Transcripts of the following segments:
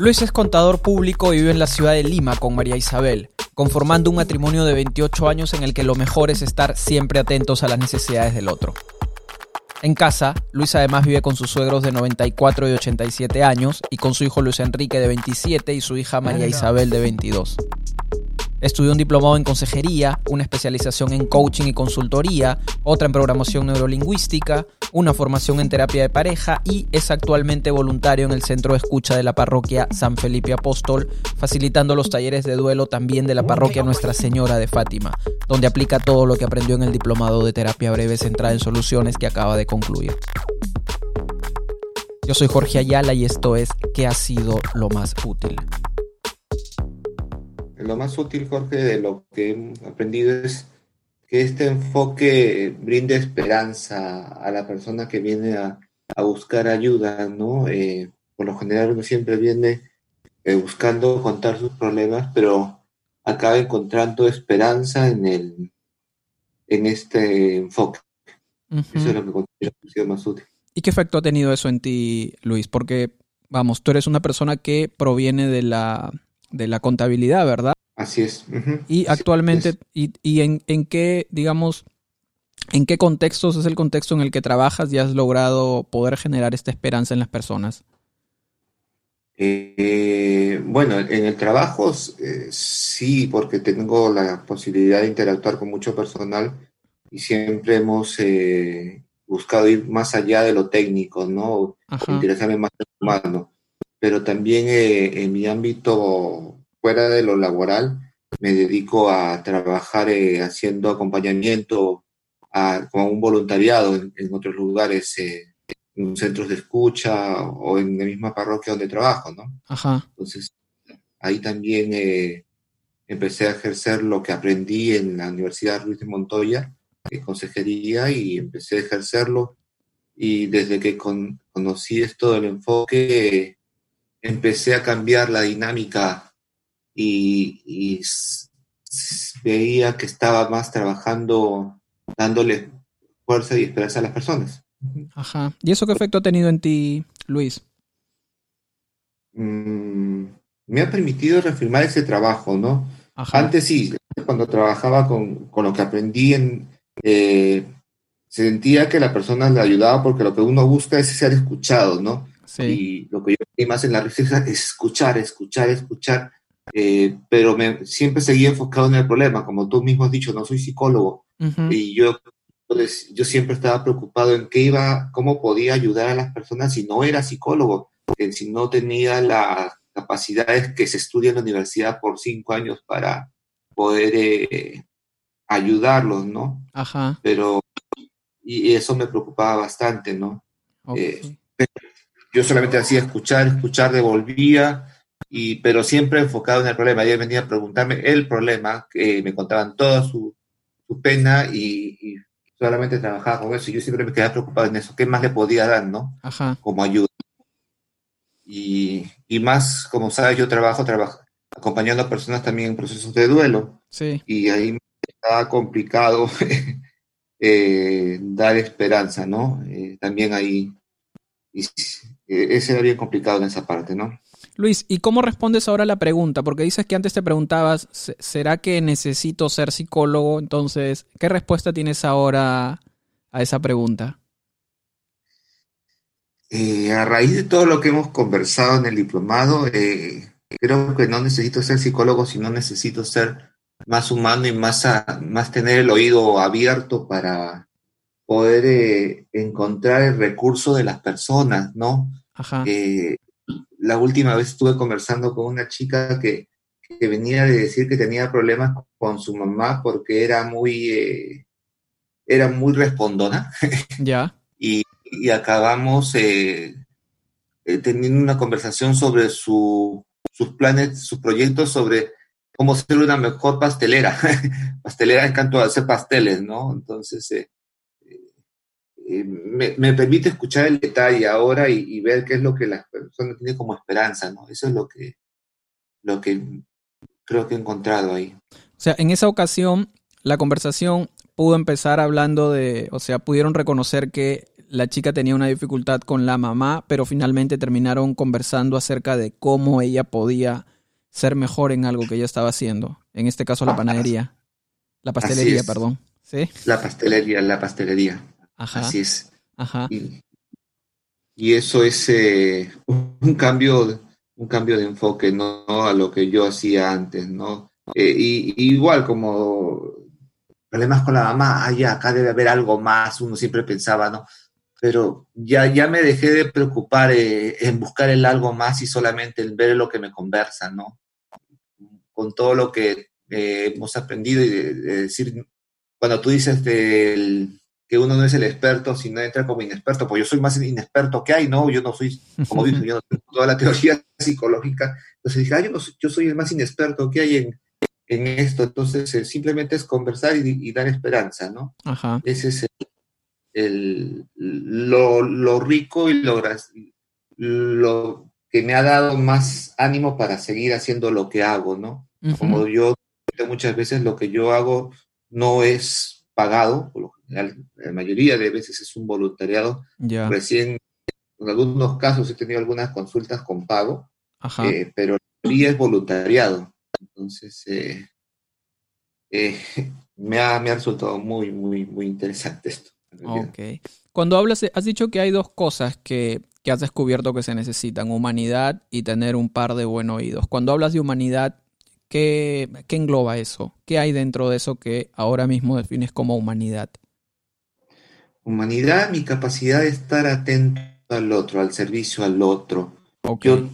Luis es contador público y vive en la ciudad de Lima con María Isabel, conformando un matrimonio de 28 años en el que lo mejor es estar siempre atentos a las necesidades del otro. En casa, Luis además vive con sus suegros de 94 y 87 años y con su hijo Luis Enrique de 27 y su hija María Isabel de 22. Estudió un diplomado en consejería, una especialización en coaching y consultoría, otra en programación neurolingüística, una formación en terapia de pareja y es actualmente voluntario en el centro de escucha de la parroquia San Felipe Apóstol, facilitando los talleres de duelo también de la parroquia Nuestra Señora de Fátima, donde aplica todo lo que aprendió en el diplomado de terapia breve centrada en soluciones que acaba de concluir. Yo soy Jorge Ayala y esto es ¿Qué ha sido lo más útil? Lo más útil, Jorge, de lo que he aprendido es que este enfoque brinde esperanza a la persona que viene a, buscar ayuda, ¿no? Eh, por lo general uno siempre viene eh, buscando contar sus problemas, pero acaba encontrando esperanza en el en este enfoque. Eso es lo que considero que ha sido más útil. ¿Y qué efecto ha tenido eso en ti, Luis? Porque, vamos, tú eres una persona que proviene de la de la contabilidad, ¿verdad? Así es. Y actualmente, y, y en, en, qué, digamos, en qué contextos es el contexto en el que trabajas y has logrado poder generar esta esperanza en las personas? Eh, bueno, en el trabajo eh, sí, porque tengo la posibilidad de interactuar con mucho personal y siempre hemos eh, buscado ir más allá de lo técnico, ¿no? Interesarme más en lo humano pero también eh, en mi ámbito fuera de lo laboral me dedico a trabajar eh, haciendo acompañamiento a, como un voluntariado en, otros lugares, eh, en centros de escucha o en la misma parroquia donde trabajo, ¿no? Ajá. Entonces, ahí también empecé a ejercer lo que aprendí en la Universidad Ruiz de Montoya, consejería, y empecé a ejercerlo. Y desde que conocí esto del enfoque, empecé a cambiar la dinámica y, veía que estaba más trabajando dándole fuerza y esperanza a las personas. Ajá. ¿Y eso qué efecto ha tenido en ti, Luis? Mm, me ha permitido reafirmar ese trabajo, ¿no? Antes sí, cuando trabajaba con, lo que aprendí en... Eh, sentía que la persona le ayudaba porque lo que uno busca es ser escuchado, ¿no? Y lo que yo vi más en la es escuchar, escuchar, escuchar. Eh, pero me, siempre seguía enfocado en el problema, como tú mismo has dicho, no soy psicólogo. Y yo, yo siempre estaba preocupado en qué iba, cómo podía ayudar a las personas si no era psicólogo, si no tenía las capacidades que se estudia en la universidad por cinco años para poder eh, ayudarlos, ¿no? Ajá. Pero, y eso me preocupaba bastante, ¿no? Eh, yo solamente hacía escuchar, escuchar, devolvía, y, pero siempre enfocado en el problema. Ella venía a preguntarme el problema, me contaban toda su, su pena y, solamente trabajaba con eso. Yo siempre me quedaba preocupado en eso. ¿Qué más le podía dar, no? Ajá. Como ayuda. Y, y más, como sabes, yo trabajo, trabajo acompañando a personas también en procesos de duelo. Sí. Y ahí me estaba complicado eh, dar esperanza, ¿no? Eh, también ahí y ese era bien complicado en esa parte, ¿no? Luis, ¿y cómo respondes ahora a la pregunta? Porque dices que antes te preguntabas, ¿será que necesito ser psicólogo? Entonces, ¿qué respuesta tienes ahora a esa pregunta? Eh, a raíz de todo lo que hemos conversado en el diplomado, eh, creo que no necesito ser psicólogo, sino necesito ser más humano y más, más tener el oído abierto para, poder eh, encontrar el recurso de las personas, ¿no? Ajá. Eh, la última vez estuve conversando con una chica que, venía de decir que tenía problemas con su mamá porque era muy, eh, era muy respondona. Ya. y, acabamos teniendo una conversación sobre su, sus planes, sus proyectos sobre cómo ser una mejor pastelera. pastelera en cuanto a hacer pasteles, ¿no? Entonces, eh, me, permite escuchar el detalle ahora y, ver qué es lo que las personas tienen como esperanza, ¿no? Eso es lo que, lo que creo que he encontrado ahí. O sea, en esa ocasión la conversación pudo empezar hablando de, o sea, pudieron reconocer que la chica tenía una dificultad con la mamá, pero finalmente terminaron conversando acerca de cómo ella podía ser mejor en algo que ella estaba haciendo. En este caso, la panadería. La pastelería, perdón. ¿Sí? La pastelería, la pastelería. Ajá. Así es. Ajá. Y, eso es eh, un cambio, un cambio de enfoque, ¿no? A lo que yo hacía antes, ¿no? Eh, y, igual como problemas con la mamá, ay, acá debe haber algo más, uno siempre pensaba, ¿no? Pero ya, ya me dejé de preocupar eh, en buscar el algo más y solamente en ver lo que me conversa, ¿no? Con todo lo que eh, hemos aprendido y de, decir, cuando tú dices que uno no es el experto, sino entra como inexperto, pues yo soy más inexperto que hay, ¿no? Yo no soy, como dices, yo no tengo toda la teoría psicológica. Entonces dije, yo, yo soy el más inexperto que hay en, en esto. Entonces, eh, simplemente es conversar y, dar esperanza, ¿no? Ajá. Ese es el, lo, rico y lo, lo que me ha dado más ánimo para seguir haciendo lo que hago, ¿no? Como yo muchas veces lo que yo hago no es pagado, por lo la mayoría de veces es un voluntariado. Recién, en algunos casos he tenido algunas consultas con pago, eh, pero la mayoría es voluntariado. Entonces, eh, eh, me, ha, me, ha, resultado muy, muy, muy interesante esto. Ok. Cuando hablas, has dicho que hay dos cosas que, que, has descubierto que se necesitan, humanidad y tener un par de buenos oídos. Cuando hablas de humanidad, ¿qué, ¿qué, engloba eso? ¿Qué hay dentro de eso que ahora mismo defines como humanidad? Humanidad, mi capacidad de estar atento al otro, al servicio al otro, yo,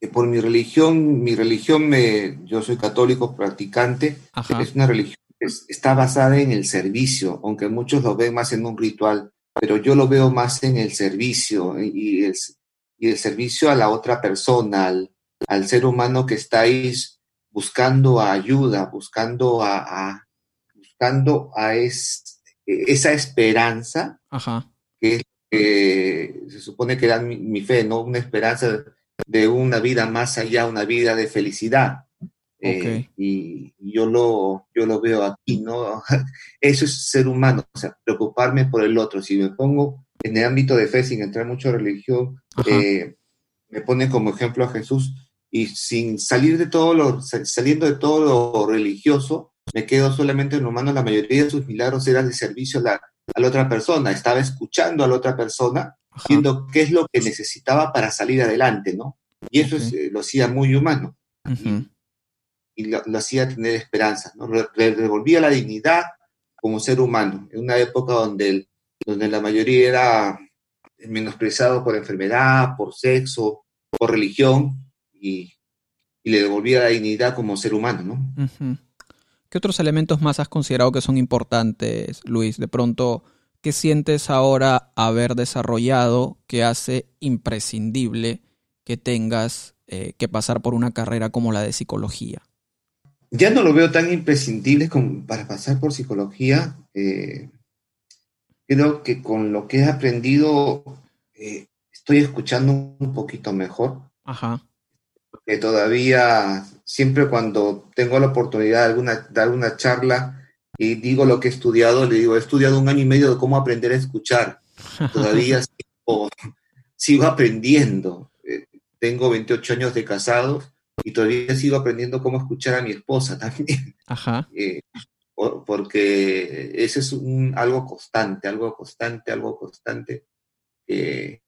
eh, por mi religión, mi religión, me, yo soy católico practicante, es una religión que está basada en el servicio, aunque muchos lo ven más en un ritual, pero yo lo veo más en el servicio y el, y el servicio a la otra persona, al, al, ser humano que estáis buscando ayuda, buscando a, buscando a es, esa esperanza que es se supone que era mi, fe, ¿no? Una esperanza de una vida más allá, una vida de felicidad. Eh, y, yo lo, yo lo veo aquí, ¿no? Eso es ser humano, o sea, preocuparme por el otro. Si me pongo en el ámbito de fe, sin entrar mucho en religión, eh, me pone como ejemplo a Jesús y sin salir de todo lo, saliendo de todo lo religioso, me quedo solamente en humano. La mayoría de sus milagros eran de servicio a la, a la otra persona, estaba escuchando a la otra persona, viendo qué es lo que necesitaba para salir adelante, ¿no? Y eso eh, lo hacía muy humano. Y, lo, hacía tener esperanza, ¿no? Le, devolvía la dignidad como ser humano, en una época donde, donde la mayoría era menospreciado por enfermedad, por sexo, por religión, y, le devolvía la dignidad como ser humano, ¿no? ¿Qué otros elementos más has considerado que son importantes, Luis? De pronto, ¿qué sientes ahora haber desarrollado que hace imprescindible que tengas eh, que pasar por una carrera como la de psicología? Ya no lo veo tan imprescindible como para pasar por psicología. Eh, creo que con lo que he aprendido eh, estoy escuchando un poquito mejor. Ajá que todavía, siempre cuando tengo la oportunidad de alguna, dar una charla y digo lo que he estudiado, le digo, he estudiado un año y medio de cómo aprender a escuchar. Todavía sigo, aprendiendo. Eh, tengo 28 años de casado y todavía sigo aprendiendo cómo escuchar a mi esposa también. Ajá. Eh, porque ese es un, algo constante, algo constante, algo constante. Eh,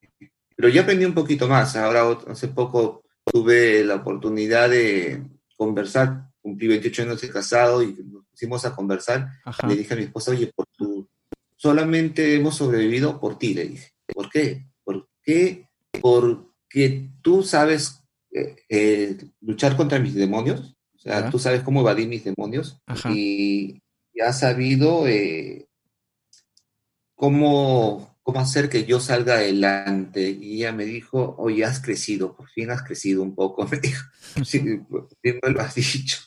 pero ya aprendí un poquito más. Ahora, hace poco tuve la oportunidad de conversar, cumplí 28 años de casado y nos pusimos a conversar. Le dije a mi esposa, oye, por tu, solamente hemos sobrevivido por ti, le dije. ¿Por qué? ¿Por qué? Porque tú sabes eh, eh, luchar contra mis demonios, o sea, tú sabes cómo evadir mis demonios y, has sabido eh, cómo cómo hacer que yo salga adelante. Y ella me dijo, oye, has crecido, por fin has crecido un poco. Me dijo, sí, por fin me lo has dicho.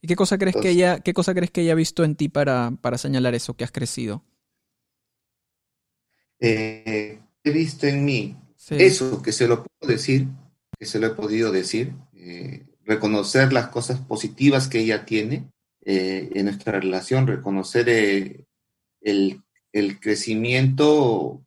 ¿Y qué cosa crees que ella, qué cosa crees que ella ha visto en ti para, para señalar eso, que has crecido? Eh, he visto en mí eso, que se lo puedo decir, que se lo he podido decir, eh, reconocer las cosas positivas que ella tiene eh, en nuestra relación, reconocer el el crecimiento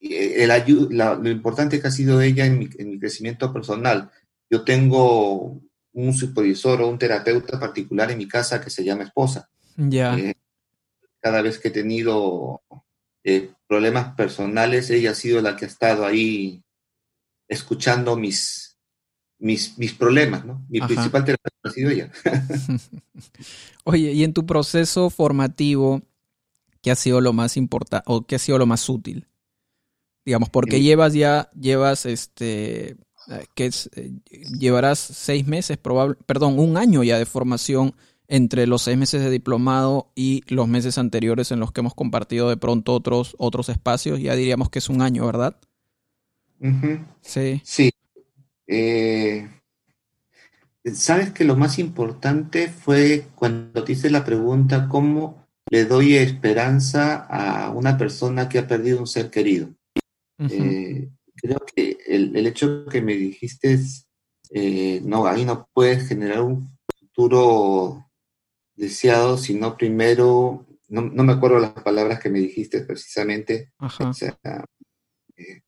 el, lo importante que ha sido ella en mi, en mi, crecimiento personal. Yo tengo un supervisor o un terapeuta particular en mi casa que se llama esposa. Ya. Eh, cada vez que he tenido eh, problemas personales, ella ha sido la que ha estado ahí escuchando mis, mis, mis problemas, ¿no? Mi principal terapeuta ha sido ella. Oye, y en tu proceso formativo, ¿qué ha sido lo más importante o qué ha sido lo más útil? Digamos, porque llevas ya, llevas este, eh, que es, eh, llevarás seis meses, probable, perdón, un año ya de formación entre los seis meses de diplomado y los meses anteriores en los que hemos compartido de pronto otros, otros espacios, ya diríamos que es un año, ¿verdad? Sí. Sí. Eh, Sabes que lo más importante fue cuando te hice la pregunta, ¿cómo le doy esperanza a una persona que ha perdido un ser querido? Eh, creo que el, el, hecho que me dijiste es, eh, no, ahí no puedes generar un futuro deseado, sino primero, no, no, me acuerdo las palabras que me dijiste precisamente, o sea, eh,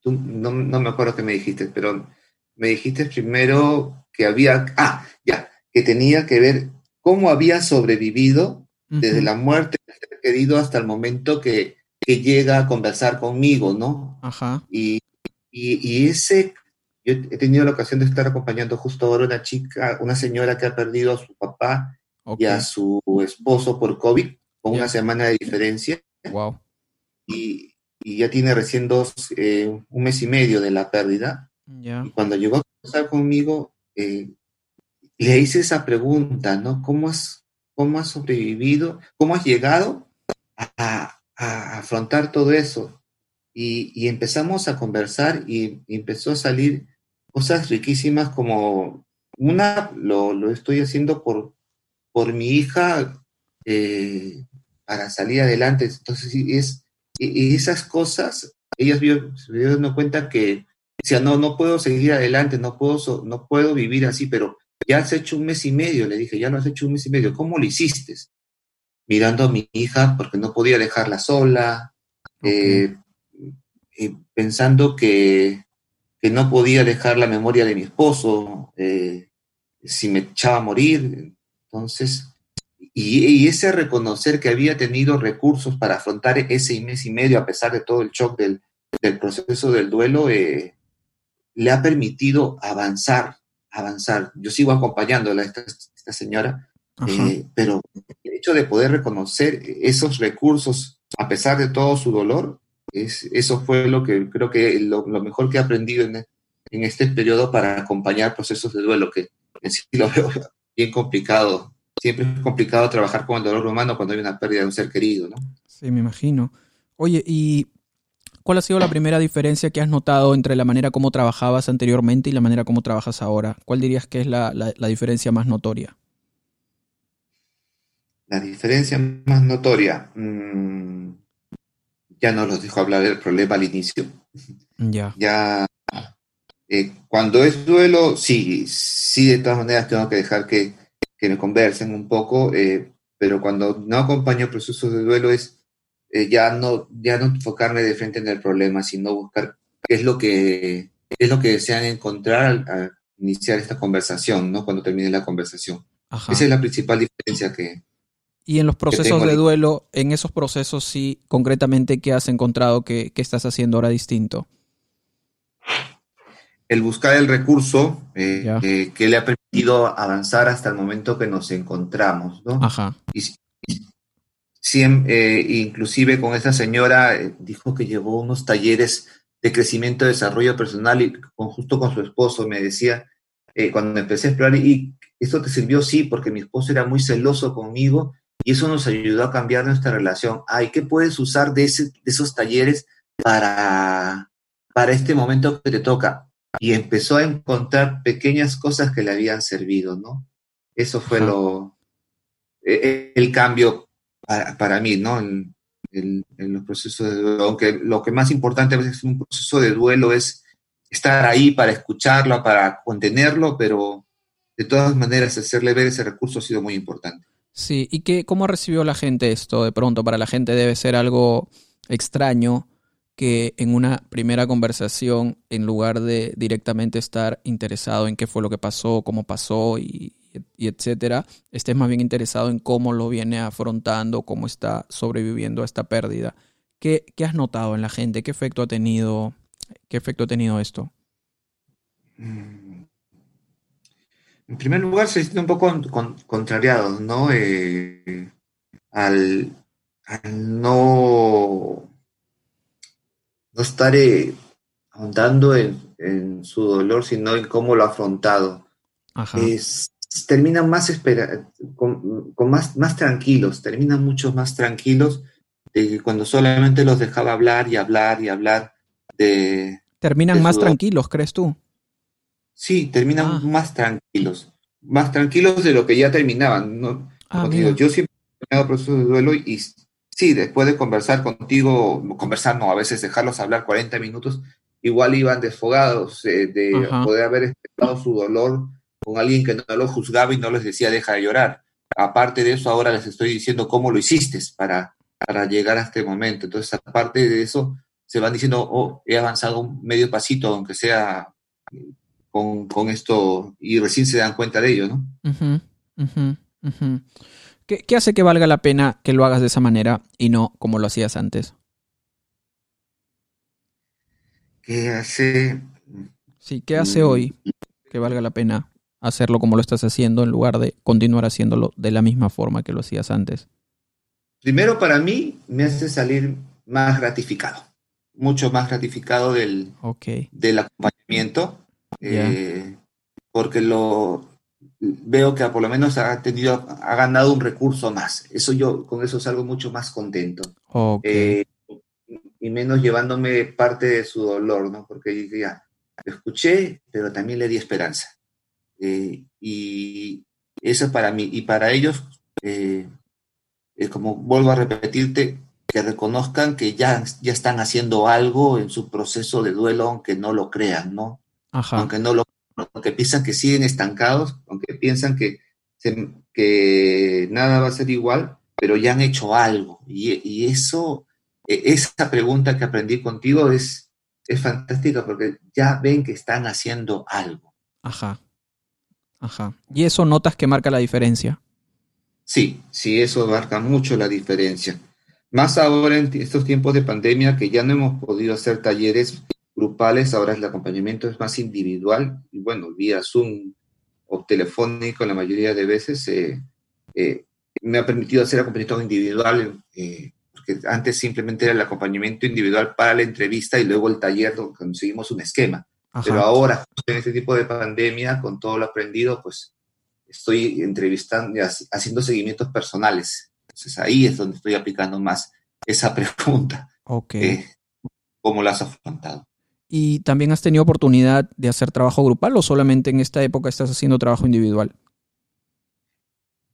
tú, no, no, me acuerdo qué me dijiste, pero me dijiste primero que había, ah, ya, que tenía que ver cómo había sobrevivido desde la muerte del ser querido hasta el momento que, que, llega a conversar conmigo, ¿no? Ajá. Y, y, y, ese, yo he tenido la ocasión de estar acompañando justo ahora una chica, una señora que ha perdido a su papá okay. y a su esposo por COVID, con yeah. una semana de diferencia. Wow. Y, y ya tiene recién dos, eh, un mes y medio de la pérdida. Yeah. Y cuando llegó a conversar conmigo, eh, le hice esa pregunta, ¿no? ¿Cómo has, cómo has sobrevivido? ¿Cómo has llegado a, a afrontar todo eso? Y, y, empezamos a conversar y, y, empezó a salir cosas riquísimas como una, lo, lo estoy haciendo por, por mi hija eh, para salir adelante. Entonces, es, y, esas cosas, ellas vio, se dieron cuenta que decía, no, no puedo seguir adelante, no puedo, no puedo vivir así, pero ya has hecho un mes y medio, le dije, ya lo has hecho un mes y medio, ¿cómo lo hiciste? Mirando a mi hija, porque no podía dejarla sola, okay. eh, eh, pensando que, que, no podía dejar la memoria de mi esposo, eh, si me echaba a morir. Entonces, y, y, ese reconocer que había tenido recursos para afrontar ese mes y medio, a pesar de todo el shock del, del proceso del duelo, eh, le ha permitido avanzar, avanzar. Yo sigo acompañando a esta, esta señora, eh, pero el hecho de poder reconocer esos recursos, a pesar de todo su dolor, es, eso fue lo que creo que lo, lo mejor que he aprendido en, en, este periodo para acompañar procesos de duelo, que en sí lo veo bien complicado. Siempre es complicado trabajar con el dolor humano cuando hay una pérdida de un ser querido, ¿no? Sí, me imagino. Oye, y ¿Cuál ha sido la primera diferencia que has notado entre la manera como trabajabas anteriormente y la manera como trabajas ahora? ¿Cuál dirías que es la, la, la diferencia más notoria? La diferencia más notoria. Mmm, ya no los dejo hablar del problema al inicio. Ya. Ya. Eh, cuando es duelo, sí, sí, de todas maneras tengo que dejar que, que me conversen un poco, eh, pero cuando no acompaño procesos de duelo es eh, ya, no, ya no enfocarme de frente en el problema, sino buscar qué es lo que, qué es lo que desean encontrar al, al iniciar esta conversación, ¿no? Cuando termine la conversación. Ajá. Esa es la principal diferencia que... Y en los procesos de duelo, en esos procesos sí, concretamente, ¿qué has encontrado que, que estás haciendo ahora distinto? El buscar el recurso eh, eh, que le ha permitido avanzar hasta el momento que nos encontramos, ¿no? Ajá. Y, eh, inclusive con esta señora eh, dijo que llevó unos talleres de crecimiento y desarrollo personal y con, justo con su esposo me decía, eh, cuando empecé a explorar, y esto te sirvió, sí, porque mi esposo era muy celoso conmigo y eso nos ayudó a cambiar nuestra relación. Ay, ¿qué puedes usar de, ese, de esos talleres para, para este momento que te toca? Y empezó a encontrar pequeñas cosas que le habían servido, ¿no? Eso fue lo, el cambio para, para mí, ¿no? En, en, en, los procesos de duelo, aunque lo que más importante a veces en un proceso de duelo es estar ahí para escucharlo, para contenerlo, pero de todas maneras hacerle ver ese recurso ha sido muy importante. Sí, ¿y qué, cómo recibió la gente esto de pronto? Para la gente debe ser algo extraño que en una primera conversación, en lugar de directamente estar interesado en qué fue lo que pasó, cómo pasó y, etcétera, estés más bien interesado en cómo lo viene afrontando, cómo está sobreviviendo a esta pérdida. ¿Qué, has notado en la gente? ¿Qué efecto ha tenido, qué efecto ha tenido esto? Mm. En primer lugar, se siente un poco contrariado, ¿no? Eh, al, no no estaré ahondando en, su dolor, sino en cómo lo ha afrontado. Terminan más, con, más, más tranquilos, terminan mucho más tranquilos de que cuando solamente los dejaba hablar y hablar y hablar de... ¿Terminan más tranquilos, crees tú? Sí, terminan ah. más tranquilos, más tranquilos de lo que ya terminaban. ¿no? Ah, yo siempre he terminado procesos de duelo y sí, después de conversar contigo, conversar no, a veces dejarlos hablar 40 minutos, igual iban desfogados eh, de poder haber expresado su dolor con alguien que no lo juzgaba y no les decía deja de llorar. Aparte de eso, ahora les estoy diciendo cómo lo hiciste para, para llegar a este momento. Entonces, aparte de eso, se van diciendo, oh, he avanzado un medio pasito, aunque sea con, esto, y recién se dan cuenta de ello, ¿no? ¿Qué, hace que valga la pena que lo hagas de esa manera y no como lo hacías antes? ¿Qué hace? Sí, ¿qué hace hoy que valga la pena hacerlo como lo estás haciendo en lugar de continuar haciéndolo de la misma forma que lo hacías antes? Primero, para mí, me hace salir más gratificado, mucho más gratificado del, del acompañamiento, eh, porque lo, veo que por lo menos ha tenido, ha ganado un recurso más. Eso yo, con eso salgo mucho más contento. Eh, y menos llevándome parte de su dolor, ¿no? Porque ya, lo escuché, pero también le di esperanza. Eh, y eso para mí, y para ellos, eh, es como vuelvo a repetirte, que reconozcan que ya, ya están haciendo algo en su proceso de duelo, aunque no lo crean, ¿no? Aunque no lo aunque piensan que siguen estancados, aunque piensan que, que nada va a ser igual, pero ya han hecho algo. Y, eso, e, esa pregunta que aprendí contigo es, es fantástica porque ya ven que están haciendo algo. Ajá. Ajá. ¿Y eso notas que marca la diferencia? Sí, sí, eso marca mucho la diferencia. Más ahora en estos tiempos de pandemia que ya no hemos podido hacer talleres grupales, ahora el acompañamiento es más individual y bueno, vía Zoom o telefónico la mayoría de veces eh, eh, me ha permitido hacer acompañamiento individual, eh, porque antes simplemente era el acompañamiento individual para la entrevista y luego el taller donde conseguimos un esquema. Pero ahora, en este tipo de pandemia, con todo lo aprendido, pues estoy entrevistando, haciendo seguimientos personales. Entonces ahí es donde estoy aplicando más esa pregunta. Ok. ¿Cómo la has afrontado? ¿Y también has tenido oportunidad de hacer trabajo grupal o solamente en esta época estás haciendo trabajo individual?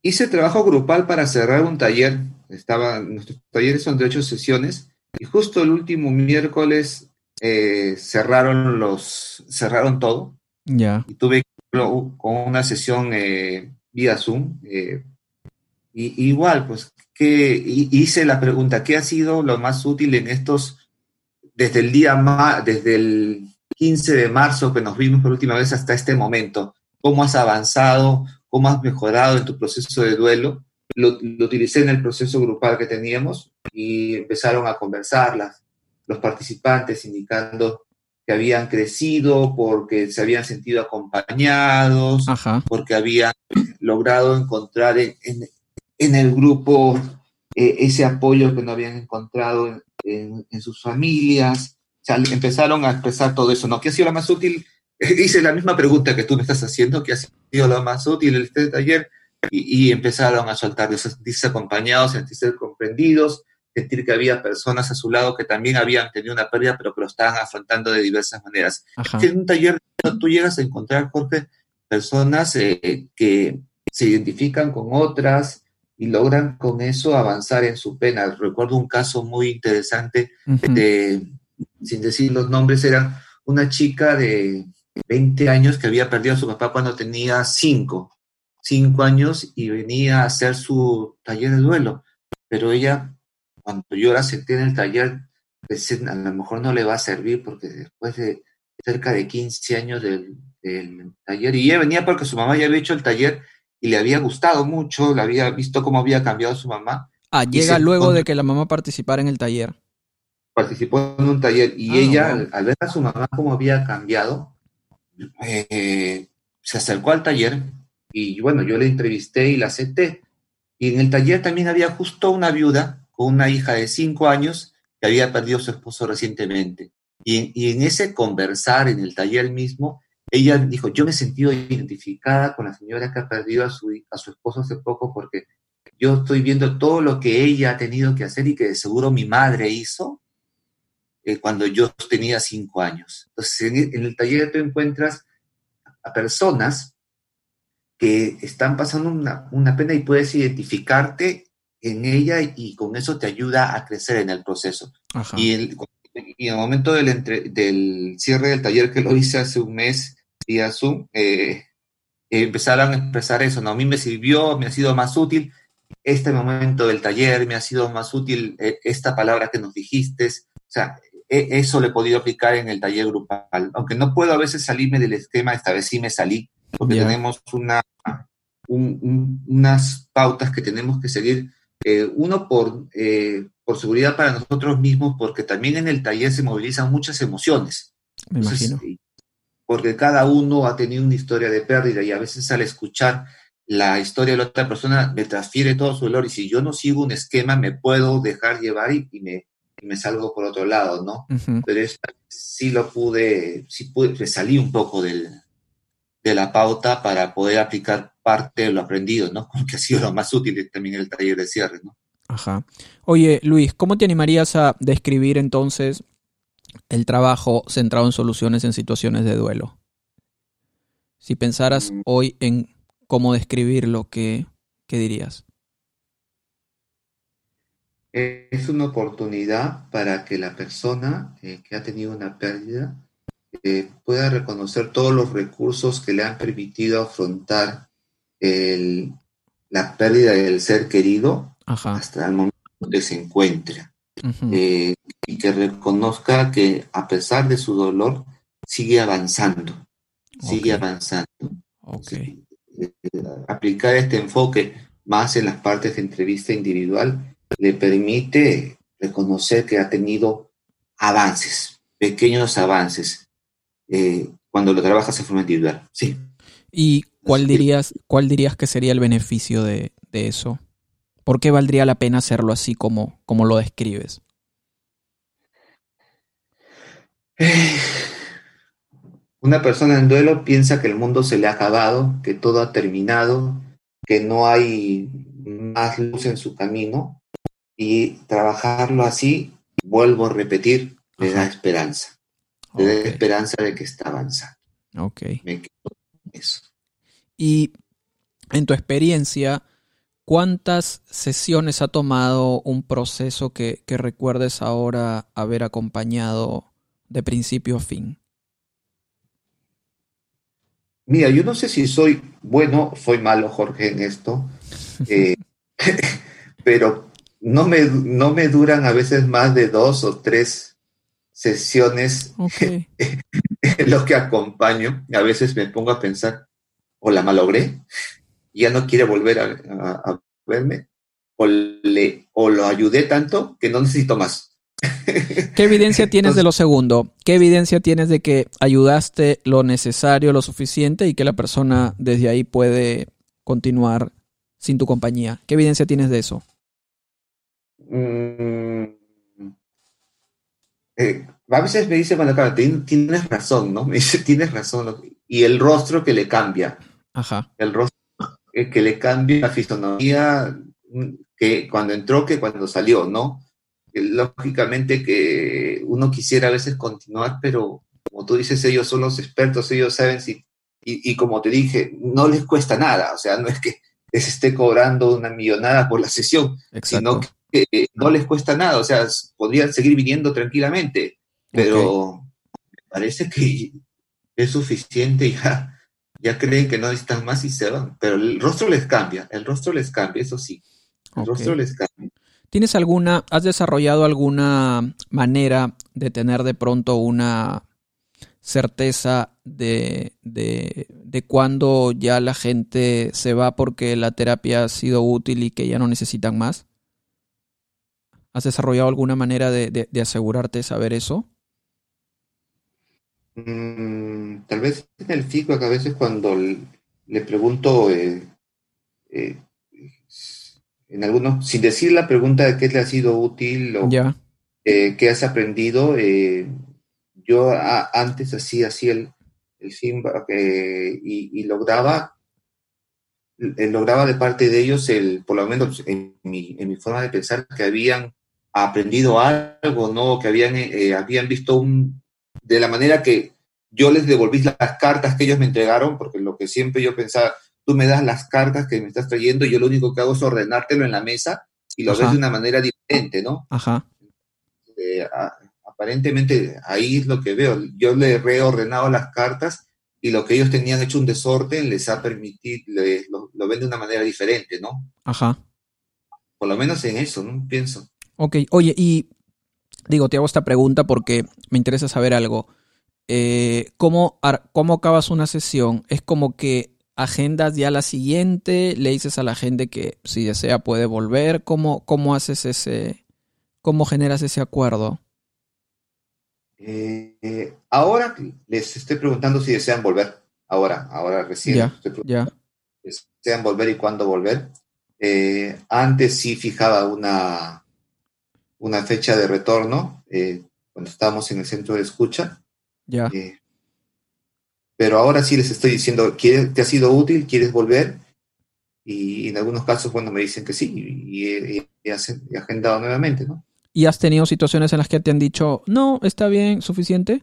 Hice trabajo grupal para cerrar un taller. Estaba, nuestros talleres son de ocho sesiones y justo el último miércoles eh, cerraron los, cerraron todo. Ya. Y tuve con una sesión eh, vía Zoom. Eh, y, igual, pues, que hice la pregunta, ¿qué ha sido lo más útil en estos desde el día desde el 15 de marzo que nos vimos por última vez hasta este momento, cómo has avanzado, cómo has mejorado en tu proceso de duelo. Lo, utilicé en el proceso grupal que teníamos y empezaron a conversar los participantes indicando que habían crecido porque se habían sentido acompañados, porque habían logrado encontrar en, en, el grupo eh, ese apoyo que no habían encontrado en, en, sus familias, empezaron a expresar todo eso, ¿no? ¿Qué ha sido lo más útil? Hice la misma pregunta que tú me estás haciendo, ¿qué ha sido lo más útil en este taller? Y, empezaron a soltar, sentirse acompañados, sentirse comprendidos, sentir que había personas a su lado que también habían tenido una pérdida, pero que lo estaban afrontando de diversas maneras. En un taller tú llegas a encontrar, Jorge, personas eh, que se identifican con otras, y logran con eso avanzar en su pena. Recuerdo un caso muy interesante de, sin decir los nombres, era una chica de 20 años que había perdido a su papá cuando tenía 5, 5 años y venía a hacer su taller de duelo. Pero ella, cuando yo la senté en el taller, pues, a lo mejor no le va a servir porque después de cerca de 15 años del, taller, y ella venía porque su mamá ya había hecho el taller y le había gustado mucho, le había visto cómo había cambiado su mamá. Ah, llega luego de que la mamá participara en el taller. Participó en un taller y ah, ella, al, ver a su mamá cómo había cambiado, eh, se acercó al taller y bueno, yo le entrevisté y la acepté. Y en el taller también había justo una viuda con una hija de cinco años que había perdido a su esposo recientemente. Y, en ese conversar en el taller mismo, ella dijo, yo me he sentido identificada con la señora que ha perdido a su, a su esposo hace poco porque yo estoy viendo todo lo que ella ha tenido que hacer y que de seguro mi madre hizo eh, cuando yo tenía cinco años. Entonces, en, el taller tú encuentras a personas que están pasando una, pena y puedes identificarte en ella y, con eso te ayuda a crecer en el proceso. Y, el, en el momento del, del, cierre del taller que lo hice hace un mes vía Zoom, eh, empezaron a expresar eso, ¿no? A mí me sirvió, me ha sido más útil este momento del taller, me ha sido más útil eh, esta palabra que nos dijiste, o sea, e, eso le he podido aplicar en el taller grupal, aunque no puedo a veces salirme del esquema, esta vez sí me salí, porque tenemos una, unas pautas que tenemos que seguir. Eh, uno, por, eh, por seguridad para nosotros mismos, porque también en el taller se movilizan muchas emociones. Me imagino. Porque cada uno ha tenido una historia de pérdida y a veces al escuchar la historia de la otra persona me transfiere todo su dolor y si yo no sigo un esquema me puedo dejar llevar y, me, me salgo por otro lado, ¿no? Pero esta, sí lo pude, sí pude, salí un poco del, de la pauta para poder aplicar parte de lo aprendido, ¿no? Porque ha sido lo más útil también en el taller de cierre, ¿no? Ajá. Oye, Luis, ¿cómo te animarías a describir entonces el trabajo centrado en soluciones en situaciones de duelo? Si pensaras mm. hoy en cómo describirlo, ¿qué, qué dirías? Es una oportunidad para que la persona eh, que ha tenido una pérdida eh, pueda reconocer todos los recursos que le han permitido afrontar la pérdida del ser querido hasta el momento que se encuentra. Eh, y que reconozca que a pesar de su dolor, sigue avanzando, sigue avanzando. Eh, aplicar este enfoque más en las partes de entrevista individual le permite reconocer que ha tenido avances, pequeños avances, eh, cuando lo trabajas en forma individual. Sí. ¿Y cuál dirías, cuál dirías que sería el beneficio de, eso? ¿Por qué valdría la pena hacerlo así como, como lo describes? Una persona en duelo piensa que el mundo se le ha acabado, que todo ha terminado, que no hay más luz en su camino y trabajarlo así, vuelvo a repetir, le da esperanza de da esperanza de que está avanzando. Ok. Me quedo eso. Y en tu experiencia, ¿cuántas sesiones ha tomado un proceso que, recuerdes ahora haber acompañado de principio a fin? Mira, yo no sé si soy bueno o soy malo, Jorge, en esto, eh, pero no me, no me duran a veces más de dos o tres sesiones en lo que acompaño, a veces me pongo a pensar, o la malogré, ya no quiere volver a, verme, o, le, o lo ayudé tanto que no necesito más. ¿Qué evidencia tienes de lo segundo? ¿Qué evidencia tienes de que ayudaste lo necesario, lo suficiente y que la persona desde ahí puede continuar sin tu compañía? ¿Qué evidencia tienes de eso? Mm, eh, a veces me dice, bueno, claro, tienes razón, ¿no? Me dice, tienes razón. Y el rostro que le cambia. Ajá. El rostro que le cambia la fisonomía que cuando entró que cuando salió, ¿no? Lógicamente que uno quisiera a veces continuar, pero como tú dices, ellos son los expertos, ellos saben si... Y, como te dije, no les cuesta nada, o sea, no es que les esté cobrando una millonada por la sesión, sino que no les cuesta nada, o sea, podrían seguir viniendo tranquilamente, pero me parece que es suficiente ya, ya creen que no necesitan más y se van, pero el rostro les cambia, el rostro les cambia, eso sí, el rostro les cambia. ¿Tienes alguna, has desarrollado alguna manera de tener de pronto una certeza de, de, de cuándo ya la gente se va porque la terapia ha sido útil y que ya no necesitan más? ¿Has desarrollado alguna manera de, de, asegurarte de saber eso? Mm, tal vez en el feedback a veces cuando le, pregunto eh, eh, en algunos, sin decir la pregunta de qué le ha sido útil o eh, qué has aprendido, yo antes hacía así el, el feedback y, y, lograba lograba de parte de ellos el por lo menos en mi, en mi forma de pensar que habían aprendido algo, ¿no? Que habían, eh, habían visto un, de la manera que yo les devolví las cartas que ellos me entregaron, porque lo que siempre yo pensaba, tú me das las cartas que me estás trayendo y yo lo único que hago es ordenártelo en la mesa y lo ves de una manera diferente, ¿no? Ajá. Eh, aparentemente ahí es lo que veo. Yo le he reordenado las cartas y lo que ellos tenían hecho un desorden les ha permitido, lo, lo ven de una manera diferente, ¿no? Ajá. Por lo menos en eso, ¿no? Pienso. Ok, oye, y digo, te hago esta pregunta porque me interesa saber algo. Eh, ¿cómo, ¿Cómo acabas una sesión? ¿Es como que agendas ya la siguiente? ¿Le dices a la gente que si desea puede volver? ¿Cómo, cómo haces ese, cómo generas ese acuerdo? Eh, ahora les estoy preguntando si desean volver. Ahora, ahora recién. Ya, ya. Desean volver y cuándo volver. Eh, antes sí fijaba una, una fecha de retorno eh, cuando estábamos en el centro de escucha. Ya. Eh, pero ahora sí les estoy diciendo, ¿te ha sido útil? ¿Quieres volver? Y, en algunos casos, bueno, me dicen que sí y, he agendado nuevamente, ¿no? ¿Y has tenido situaciones en las que te han dicho, no, está bien, suficiente?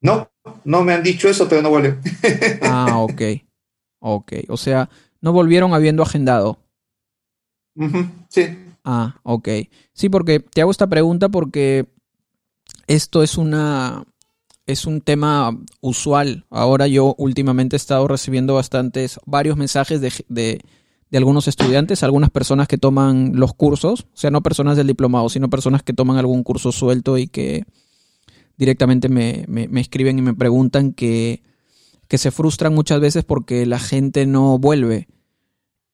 No, no me han dicho eso, pero no vuelven. ah, ok. Ok. O sea, no volvieron habiendo agendado. sí. Ah, ok. Sí, porque te hago esta pregunta porque esto es una es un tema usual. Ahora yo últimamente he estado recibiendo bastantes, varios mensajes de, de, de, algunos estudiantes, algunas personas que toman los cursos, o sea, no personas del diplomado, sino personas que toman algún curso suelto y que directamente me, me, me escriben y me preguntan que, que se frustran muchas veces porque la gente no vuelve.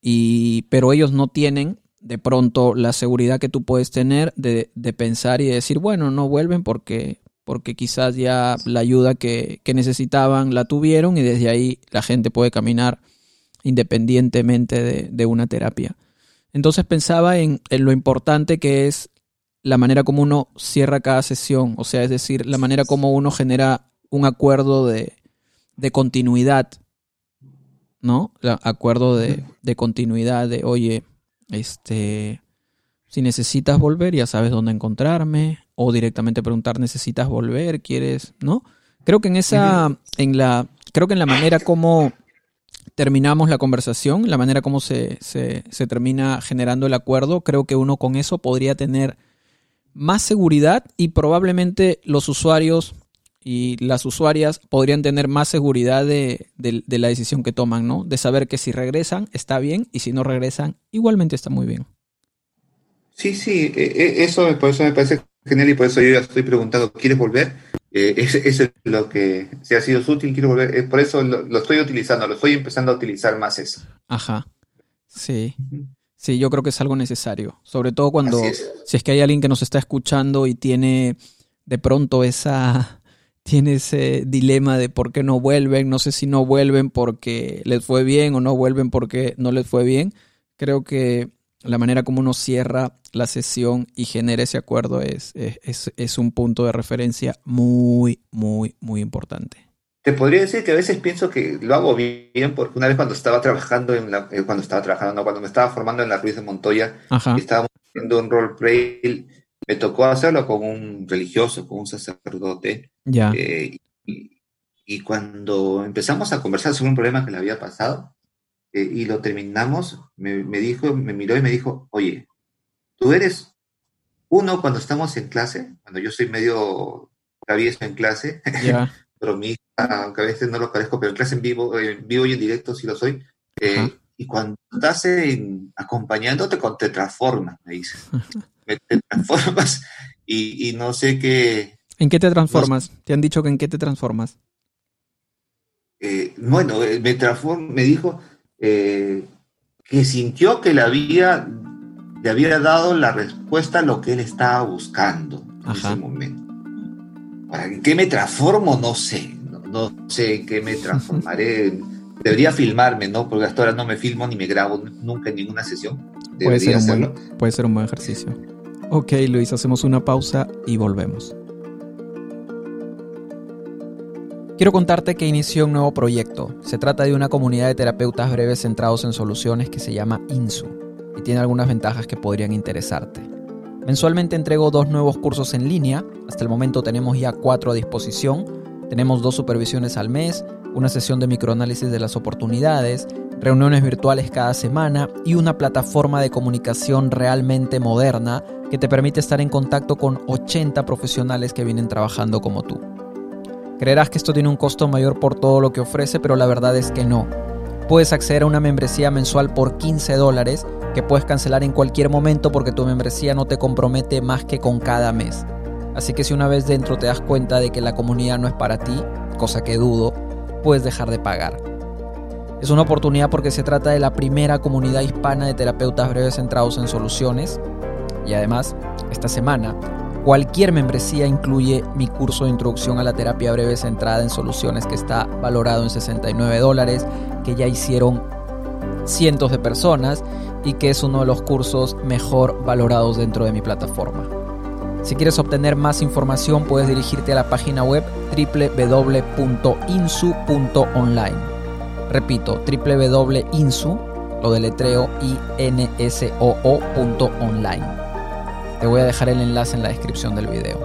Y, pero ellos no tienen de pronto la seguridad que tú puedes tener de, pensar y decir, bueno, no vuelven porque, porque quizás ya la ayuda que, necesitaban la tuvieron y desde ahí la gente puede caminar independientemente de, una terapia. Entonces pensaba en, lo importante que es la manera como uno cierra cada sesión, o sea, es decir, la manera como uno genera un acuerdo de, de continuidad, ¿no? Acuerdo de, de continuidad de, oye, este, si necesitas volver, ya sabes dónde encontrarme. O directamente preguntar, ¿necesitas volver? ¿Quieres? ¿No? Creo que en esa, en la, creo que en la manera como terminamos la conversación, la manera como se, se, se termina generando el acuerdo, creo que uno con eso podría tener más seguridad y probablemente los usuarios y las usuarias podrían tener más seguridad de, la decisión que toman, ¿no? De saber que si regresan está bien y si no regresan igualmente está muy bien. Sí, sí, e, e, eso por eso me parece genial y por eso yo ya estoy preguntando, ¿quieres volver? Eh, eso es lo que se ha sido útil, quiero volver. Eh, por eso lo, estoy utilizando, lo estoy empezando a utilizar más eso. Ajá, sí. Sí, yo creo que es algo necesario, sobre todo cuando, si es que hay alguien que nos está escuchando y tiene de pronto esa, tiene ese dilema de por qué no vuelven, no sé si no vuelven porque les fue bien o no vuelven porque no les fue bien. Creo que la manera como uno cierra la sesión y genera ese acuerdo es, es, es un punto de referencia muy, muy, muy importante. Te podría decir que a veces pienso que lo hago bien, porque una vez cuando estaba trabajando en la, eh, cuando estaba trabajando, cuando me estaba formando en la Ruiz de Montoya, estábamos haciendo un roleplay me tocó hacerlo con un religioso, con un sacerdote. Ya. Eh, y, cuando empezamos a conversar sobre un problema que le había pasado eh, y lo terminamos, me, dijo, me miró y me dijo, oye, tú eres uno cuando estamos en clase, cuando yo soy medio travieso en clase, pero mi hija, aunque a veces no lo parezco, pero en clase en vivo, en vivo y en directo sí lo soy. Eh, y cuando estás acompañándote con te transformas, me dice. te transformas y, no sé qué... ¿En qué te transformas? ¿Te han dicho que en qué te transformas? Eh, bueno, eh, me, me dijo eh, que sintió que le había, le había dado la respuesta a lo que él estaba buscando en ese momento. ¿En qué me transformo? No sé. No, sé en qué me transformaré. Debería filmarme, ¿no? Porque hasta ahora no me filmo ni me grabo nunca en ninguna sesión. puede ser, un buen, puede ser un buen ejercicio. Ok, Luis, hacemos una pausa y volvemos. Quiero contarte que inició un nuevo proyecto. Se trata de una comunidad de terapeutas breves centrados en soluciones que se llama INSU y tiene algunas ventajas que podrían interesarte. Mensualmente entrego dos nuevos cursos en línea. Hasta el momento tenemos ya cuatro a disposición. Tenemos dos supervisiones al mes, una sesión de microanálisis de las oportunidades, reuniones virtuales cada semana y una plataforma de comunicación realmente moderna que te permite estar en contacto con 80 profesionales que vienen trabajando como tú. Creerás que esto tiene un costo mayor por todo lo que ofrece, pero la verdad es que no. Puedes acceder a una membresía mensual por 15 dólares que puedes cancelar en cualquier momento porque tu membresía no te compromete más que con cada mes. Así que si una vez dentro te das cuenta de que la comunidad no es para ti, cosa que dudo, puedes dejar de pagar. Es una oportunidad porque se trata de la primera comunidad hispana de terapeutas breves centrados en soluciones. Y además, esta semana, cualquier membresía incluye mi curso de introducción a la terapia breve centrada en soluciones que está valorado en 69 dólares, que ya hicieron cientos de personas y que es uno de los cursos mejor valorados dentro de mi plataforma. Si quieres obtener más información puedes dirigirte a la página web www.insu.online. Repito, www.insu, lo deletreo I-N-S-O-O.online. Te voy a dejar el enlace en la descripción del video.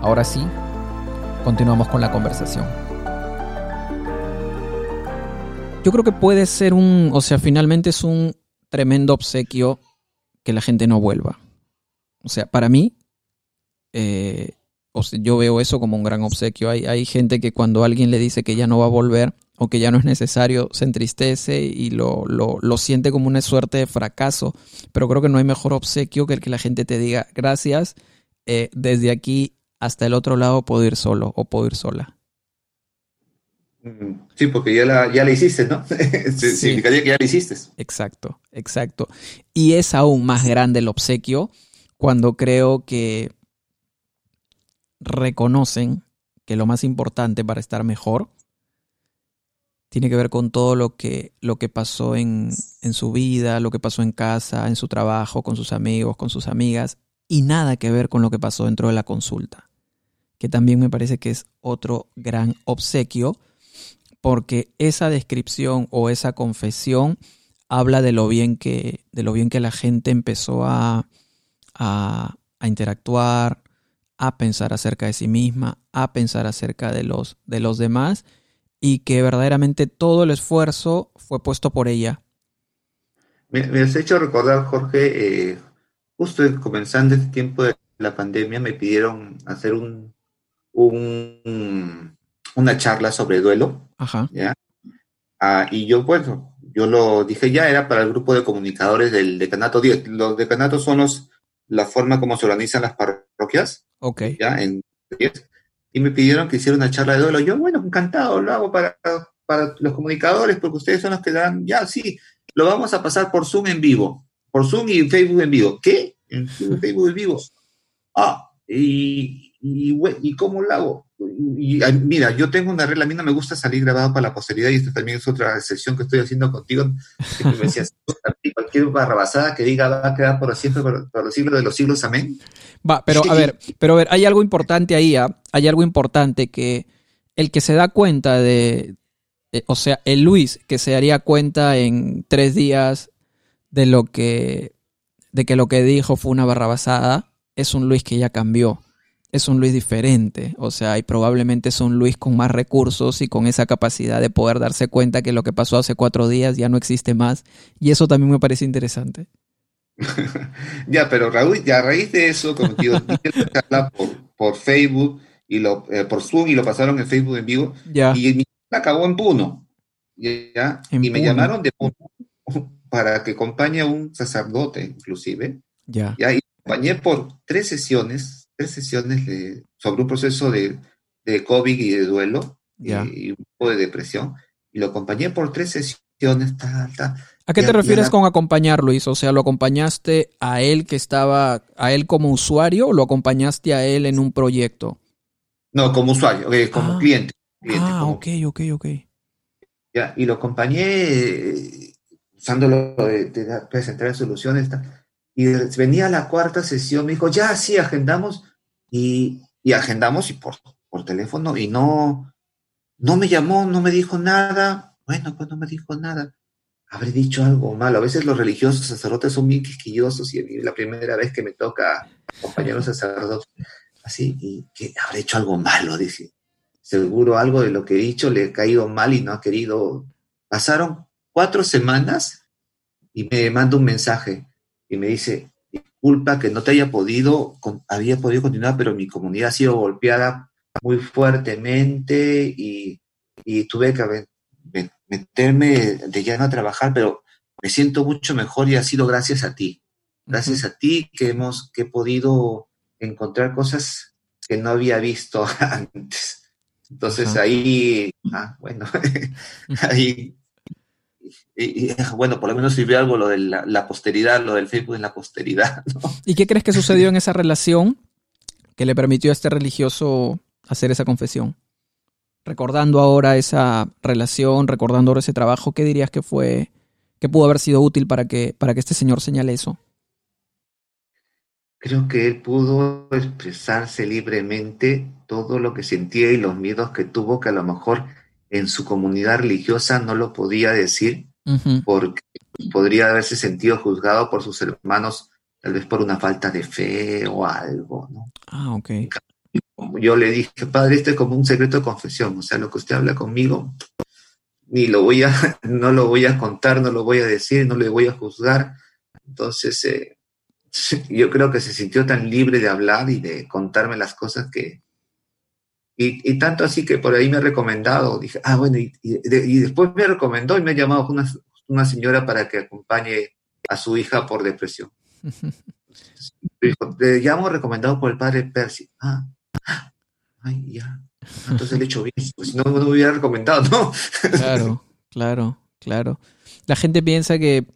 Ahora sí, continuamos con la conversación. Yo creo que puede ser un, o sea, finalmente es un tremendo obsequio que la gente no vuelva. O sea, para mí, eh, yo veo eso como un gran obsequio. Hay, hay gente que cuando alguien le dice que ya no va a volver o que ya no es necesario, se entristece y lo, lo, siente como una suerte de fracaso. Pero creo que no hay mejor obsequio que el que la gente te diga, gracias, eh, desde aquí hasta el otro lado puedo ir solo o puedo ir sola. Sí, porque ya la, ya la hiciste, ¿no? Significaría que ya la hiciste. Exacto, exacto. Y es aún más grande el obsequio cuando creo que reconocen que lo más importante para estar mejor tiene que ver con todo lo que, lo que pasó en, en su vida, lo que pasó en casa, en su trabajo, con sus amigos, con sus amigas, y nada que ver con lo que pasó dentro de la consulta, que también me parece que es otro gran obsequio porque esa descripción o esa confesión habla de lo bien que, de lo bien que la gente empezó a, a, interactuar, a pensar acerca de sí misma, a pensar acerca de los, de los demás y que verdaderamente todo el esfuerzo fue puesto por ella. Me, has hecho recordar, Jorge, eh, justo comenzando este tiempo de la pandemia me pidieron hacer un, un una charla sobre duelo. Ajá. ¿ya? Ah, y yo, bueno, yo lo dije ya, era para el grupo de comunicadores del decanato 10. Los decanatos son los, la forma como se organizan las parroquias. Ok. Ya, en 10. Y me pidieron que hiciera una charla de duelo. Yo, bueno, encantado, lo hago para, para los comunicadores, porque ustedes son los que dan, ya, sí, lo vamos a pasar por Zoom en vivo. Por Zoom y Facebook en vivo. ¿Qué? En Facebook en vivo. Ah, y, y, ¿y cómo lo hago? Y, mira, yo tengo una regla, a mí no me gusta salir grabado para la posteridad y esta también es otra excepción que estoy haciendo contigo. Que me decías, cualquier barrabasada que diga va a quedar por siempre, por, los siglos de los siglos, amén. Va, pero a ver, pero a ver, hay algo importante ahí, ¿ah? hay algo importante que el que se da cuenta de, eh, o sea, el Luis que se daría cuenta en tres días de lo que, de que lo que dijo fue una barrabasada, es un Luis que ya cambió es un Luis diferente, o sea, y probablemente es un Luis con más recursos y con esa capacidad de poder darse cuenta que lo que pasó hace cuatro días ya no existe más, y eso también me parece interesante. ya, pero Raúl, ya a raíz de eso, como digo, por, por Facebook y lo, eh, por Zoom y lo pasaron en Facebook en vivo, y mi acabó en Puno. ¿ya? Y me llamaron de para que acompañe a un sacerdote, inclusive. Ya. ¿ya? Y acompañé por tres sesiones, tres sesiones sobre un proceso de, de, COVID y de duelo y, un poco de depresión. Y lo acompañé por tres sesiones. Ta, ta, ¿A qué te refieres con acompañar, Luis? O sea, ¿lo acompañaste a él que estaba, a él como usuario o lo acompañaste a él en un proyecto? No, como usuario, como ah. cliente. ah, ok, ok, ok. Ya, y lo acompañé eh, usándolo de, de presentar soluciones. Y venía la cuarta sesión, me dijo, ya, sí, agendamos. Y, y agendamos y por, por teléfono y no, no me llamó, no me dijo nada. Bueno, pues no me dijo nada. Habré dicho algo malo. A veces los religiosos sacerdotes son bien quisquillosos y es la primera vez que me toca acompañar a así, y que habré hecho algo malo, dice. Seguro algo de lo que he dicho le ha caído mal y no ha querido. Pasaron cuatro semanas y me manda un mensaje y me dice, disculpa que no te haya podido, había podido continuar, pero mi comunidad ha sido golpeada muy fuertemente y, tuve que meterme de lleno a trabajar, pero me siento mucho mejor y ha sido gracias a ti. Gracias a ti que hemos que he podido encontrar cosas que no había visto antes. Entonces ahí, ah, bueno, ahí, y, bueno, por lo menos sirvió algo lo de la, posteridad, lo del Facebook en la posteridad. ¿Y qué crees que sucedió en esa relación que le permitió a este religioso hacer esa confesión? Recordando ahora esa relación, recordando ahora ese trabajo, ¿qué dirías que fue, que pudo haber sido útil para que, para que este señor señale eso? Creo que él pudo expresarse libremente todo lo que sentía y los miedos que tuvo, que a lo mejor en su comunidad religiosa no lo podía decir, porque podría haberse sentido juzgado por sus hermanos, tal vez por una falta de fe o algo, ¿no? Ah, ok. Yo le dije, padre, este es como un secreto de confesión, o sea, lo que usted habla conmigo, ni lo voy a, no lo voy a contar, no lo voy a decir, no le voy a juzgar. Entonces, eh, yo creo que se sintió tan libre de hablar y de contarme las cosas que... Y, tanto así que por ahí me ha recomendado, dije, ah, bueno, y, después me recomendó y me ha llamado una, una, señora para que acompañe a su hija por depresión. Dijo, le llamo recomendado por el padre Percy. Ah, ay, ya. Entonces le he hecho bien, pues si no, no me hubiera recomendado, ¿no? claro, claro, claro. La gente piensa que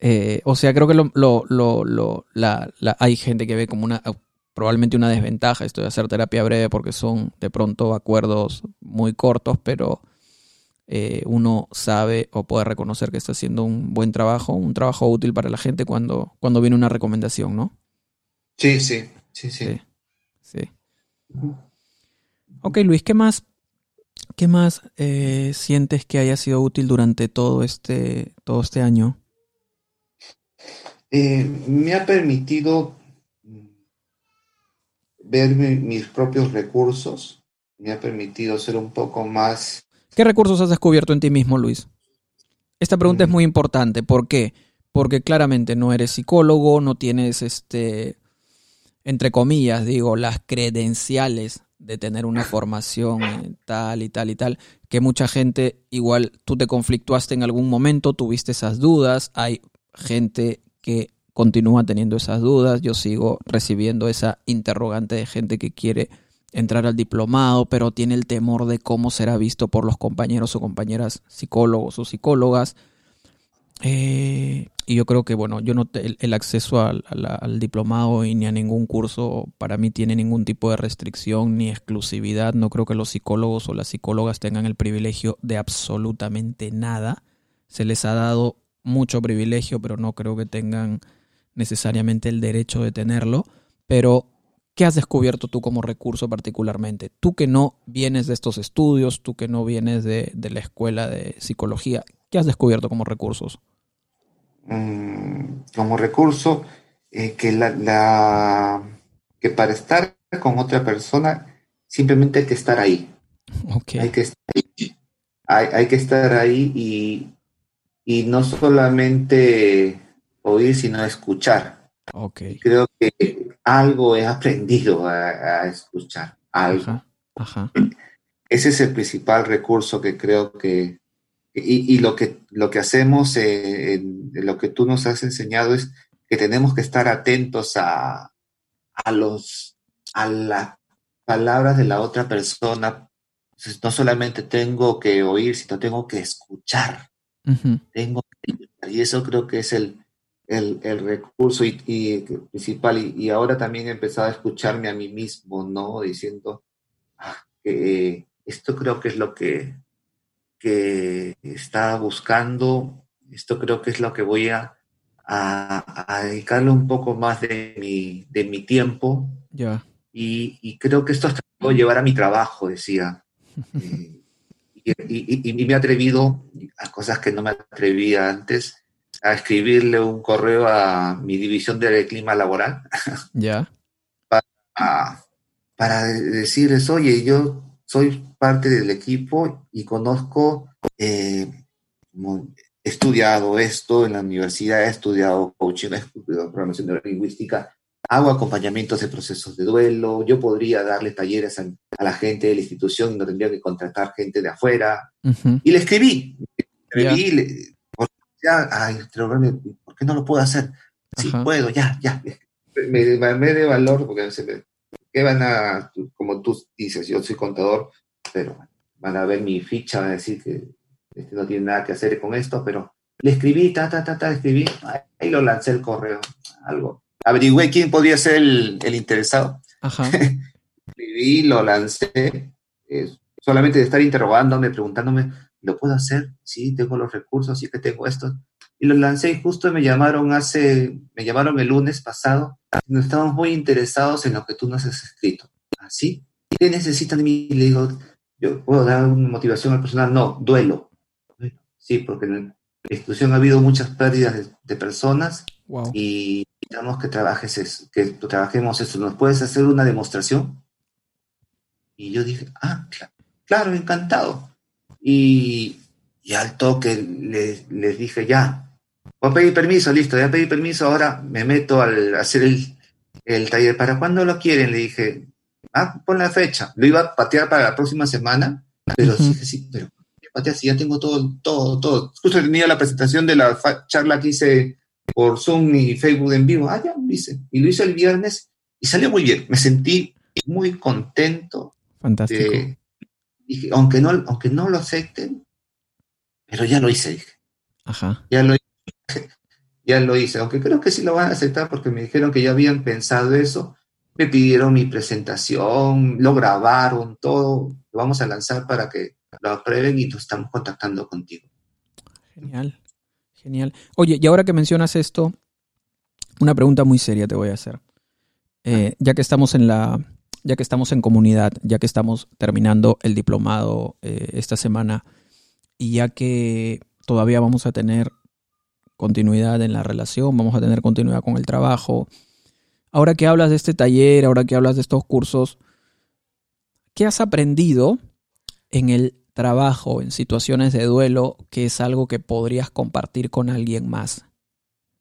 eh, o sea, creo que lo, lo, lo, la, hay gente que ve como una probablemente una desventaja esto de hacer terapia breve porque son de pronto acuerdos muy cortos, pero eh, uno sabe o puede reconocer que está haciendo un buen trabajo, un trabajo útil para la gente cuando, cuando viene una recomendación, ¿no? Sí, sí, sí, sí. sí, Ok, Luis, ¿qué más, qué más eh, sientes que haya sido útil durante todo este, todo este año? Eh, me ha permitido ver mis propios recursos, me ha permitido ser un poco más... ¿Qué recursos has descubierto en ti mismo, Luis? Esta pregunta es mm. muy importante. ¿Por qué? Porque claramente no eres psicólogo, no tienes, este, entre comillas, digo, las credenciales de tener una formación tal y tal y tal, que mucha gente, igual tú te conflictuaste en algún momento, tuviste esas dudas, hay gente que continúa teniendo esas dudas, yo sigo recibiendo esa interrogante de gente que quiere entrar al diplomado, pero tiene el temor de cómo será visto por los compañeros o compañeras psicólogos o psicólogas. Eh, y yo creo que, bueno, yo no el, acceso al, diplomado y ni a ningún curso para mí tiene ningún tipo de restricción ni exclusividad. No creo que los psicólogos o las psicólogas tengan el privilegio de absolutamente nada. Se les ha dado mucho privilegio, pero no creo que tengan necesariamente el derecho de tenerlo. Pero, ¿qué has descubierto tú como recurso particularmente? Tú que no vienes de estos estudios, tú que no vienes de, la escuela de psicología, ¿qué has descubierto como recursos? Mm, como recurso, eh, que, la, que para estar con otra persona simplemente hay que estar ahí. Hay que estar ahí. hay que estar ahí y, y no solamente oír, sino escuchar. Okay. Creo que algo he aprendido a, escuchar, algo. Ajá, Ese es el principal recurso que creo que, y, lo, que, lo que hacemos, eh, en, lo que tú nos has enseñado es que tenemos que estar atentos a, a, los, a las palabras de la otra persona. no solamente tengo que oír, sino tengo que escuchar. tengo y eso creo que es el, el, el recurso y, principal. Y, ahora también he empezado a escucharme a mí mismo, ¿no? Diciendo ah, que esto creo que es lo que, que está buscando, esto creo que es lo que voy a, a, dedicarle un poco más de mi, de mi tiempo. Ya. Y, y, creo que esto hasta puedo llevar a mi trabajo, decía. Eh, y, y, me he atrevido a cosas que no me atrevía antes, a escribirle un correo a mi división de clima laboral. Ya. para, para decirles, oye, yo soy parte del equipo y conozco, eh, he estudiado esto en la universidad, he estudiado coaching, he estudiado programación lingüística, hago acompañamientos de procesos de duelo, yo podría darle talleres a, la gente de la institución, no tendría que contratar gente de afuera. Y le escribí, escribí, le, ¿por qué no lo puedo hacer? Sí puedo, ya, ya. Me, me, de valor porque se me, ¿Qué van a, como tú dices, yo soy contador, pero van a ver mi ficha, van a decir que este no tiene nada que hacer con esto, pero le escribí, ta, ta, ta, ta, escribí, ahí lo lancé el correo, algo. Averigüé quién podría ser el, el interesado. Ajá. escribí, lo lancé, solamente de estar interrogándome, preguntándome, ¿lo puedo hacer? Sí, tengo los recursos, sí que tengo esto y lo lancé y justo me llamaron hace, me llamaron el lunes pasado, nos estamos muy interesados en lo que tú nos has escrito. ¿Así? ¿Ah, ¿Qué necesitan de mí? Le digo, yo puedo dar una motivación al personal, no, duelo. Sí, porque en la institución ha habido muchas pérdidas de, personas y necesitamos que trabajes que trabajemos eso. ¿Nos puedes hacer una demostración? Y yo dije, ah, claro, encantado. Y, y al toque les, les dije, ya, Voy a pedir permiso, listo, ya pedí permiso, ahora me meto al hacer el, taller. ¿Para cuándo lo quieren? Le dije, ah, pon la fecha. Lo iba a patear para la próxima semana, pero sí, sí, pero patear si ya tengo todo, todo, todo. Justo tenía la presentación de la charla que hice por Zoom y Facebook en vivo. Ah, ya lo hice. Y lo hice el viernes y salió muy bien. Me sentí muy contento. Fantástico. Dije, aunque no, aunque no lo acepten, pero ya lo hice, dije. Ajá. Ya lo ya lo hice, aunque creo que sí lo van a aceptar porque me dijeron que ya habían pensado eso, me pidieron mi presentación, lo grabaron, todo, lo vamos a lanzar para que lo aprueben y nos estamos contactando contigo. Genial, genial. Oye, y ahora que mencionas esto, una pregunta muy seria te voy a hacer. Eh, ya que estamos en la, ya que estamos en comunidad, ya que estamos terminando el diplomado eh, esta semana y ya que todavía vamos a tener continuidad en la relación, vamos a tener continuidad con el trabajo. Ahora que hablas de este taller, ahora que hablas de estos cursos, ¿qué has aprendido en el trabajo, en situaciones de duelo, que es algo que podrías compartir con alguien más?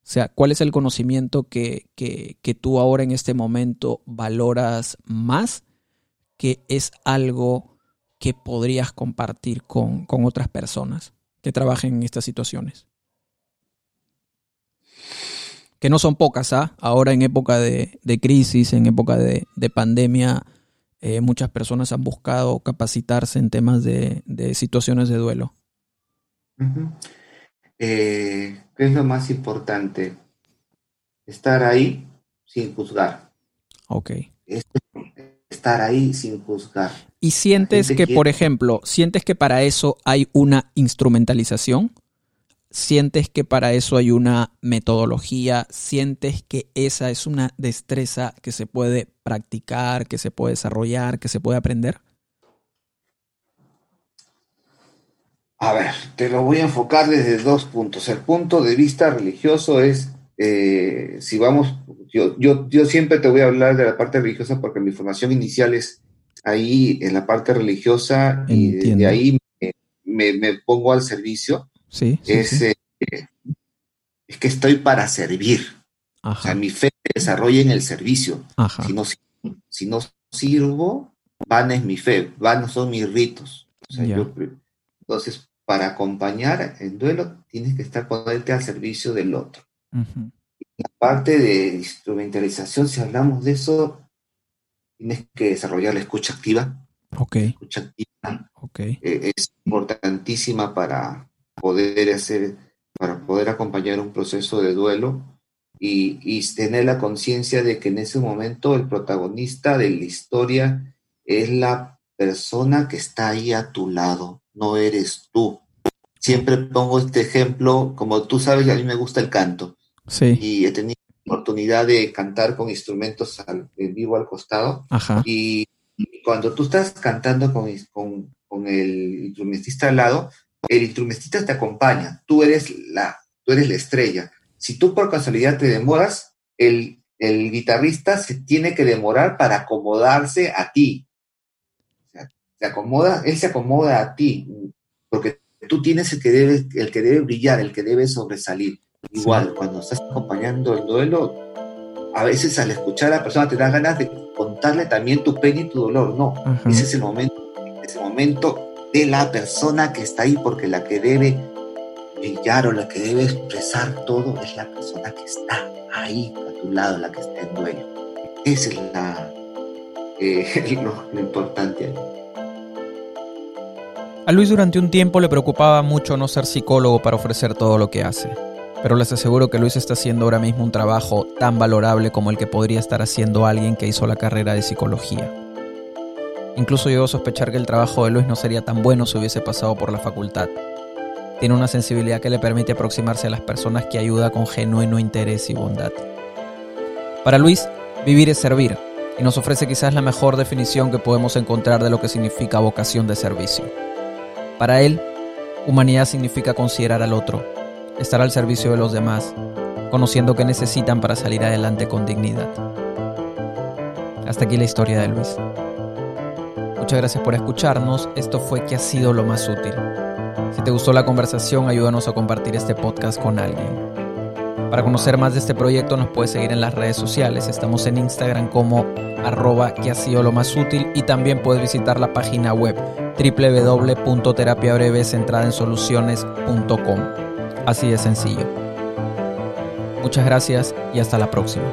O sea, ¿cuál es el conocimiento que, que, tú ahora en este momento valoras más que es algo que podrías compartir con, con otras personas que trabajen en estas situaciones? que no son pocas, ¿ah? Ahora en época de, crisis, en época de, pandemia, eh, muchas personas han buscado capacitarse en temas de, situaciones de duelo. Eh, ¿Qué es lo más importante? Estar ahí sin juzgar. Ok. estar ahí sin juzgar. ¿Y sientes que, por ejemplo, sientes que para eso hay una instrumentalización? sientes que para eso hay una metodología, sientes que esa es una destreza que se puede practicar, que se puede desarrollar, que se puede aprender? A ver, te lo voy a enfocar desde dos puntos. El punto de vista religioso es, eh, si vamos, yo, yo, yo siempre te voy a hablar de la parte religiosa porque mi formación inicial es ahí en la parte religiosa y de ahí me pongo al servicio Sí, es, eh, es que estoy para servir. O sea, mi fe se desarrolla en el servicio. Si, no, si no sirvo, van es mi fe, van son mis ritos. entonces, para acompañar el duelo tienes que estar ponerte al servicio del otro. La parte de instrumentalización, si hablamos de eso, tienes que desarrollar la escucha activa. Ok. La escucha activa eh, es importantísima para poder hacer, para poder acompañar un proceso de duelo y, y tener la conciencia de que en ese momento el protagonista de la historia es la persona que está ahí a tu lado, no eres tú. Siempre pongo este ejemplo, como tú sabes, a mí me gusta el canto. Sí. Y he tenido la oportunidad de cantar con instrumentos en vivo al costado. Ajá. Y, cuando tú estás cantando con, con, con, el instrumentista al lado, el instrumentista te acompaña. Tú eres la, tú eres la estrella. Si tú por casualidad te demoras, el, el guitarrista se tiene que demorar para acomodarse a ti. Se acomoda, él se acomoda a ti, porque tú tienes el que debe, el que debe brillar, el que debe sobresalir. Igual, cuando estás acompañando el duelo, a veces al escuchar a la persona te da ganas de contarle también tu pena y tu dolor. No, ese es el momento, ese momento de la persona que está ahí, porque la que debe brillar o la que debe expresar todo es la persona que está ahí a tu lado, la que está en duelo. Esa es la, eh, lo, lo importante ahí. A Luis durante un tiempo le preocupaba mucho no ser psicólogo para ofrecer todo lo que hace, pero les aseguro que Luis está haciendo ahora mismo un trabajo tan valorable como el que podría estar haciendo alguien que hizo la carrera de psicología. Incluso llegó a sospechar que el trabajo de Luis no sería tan bueno si hubiese pasado por la facultad. Tiene una sensibilidad que le permite aproximarse a las personas que ayuda con genuino interés y bondad. Para Luis, vivir es servir, y nos ofrece quizás la mejor definición que podemos encontrar de lo que significa vocación de servicio. Para él, humanidad significa considerar al otro, estar al servicio de los demás, conociendo qué necesitan para salir adelante con dignidad. Hasta aquí la historia de Luis. Muchas gracias por escucharnos. Esto fue que ha sido lo más útil. Si te gustó la conversación, ayúdanos a compartir este podcast con alguien. Para conocer más de este proyecto nos puedes seguir en las redes sociales. Estamos en Instagram como arroba que ha sido lo más útil y también puedes visitar la página web www.terapiabrevecentradaensoluciones.com. Así de sencillo. Muchas gracias y hasta la próxima.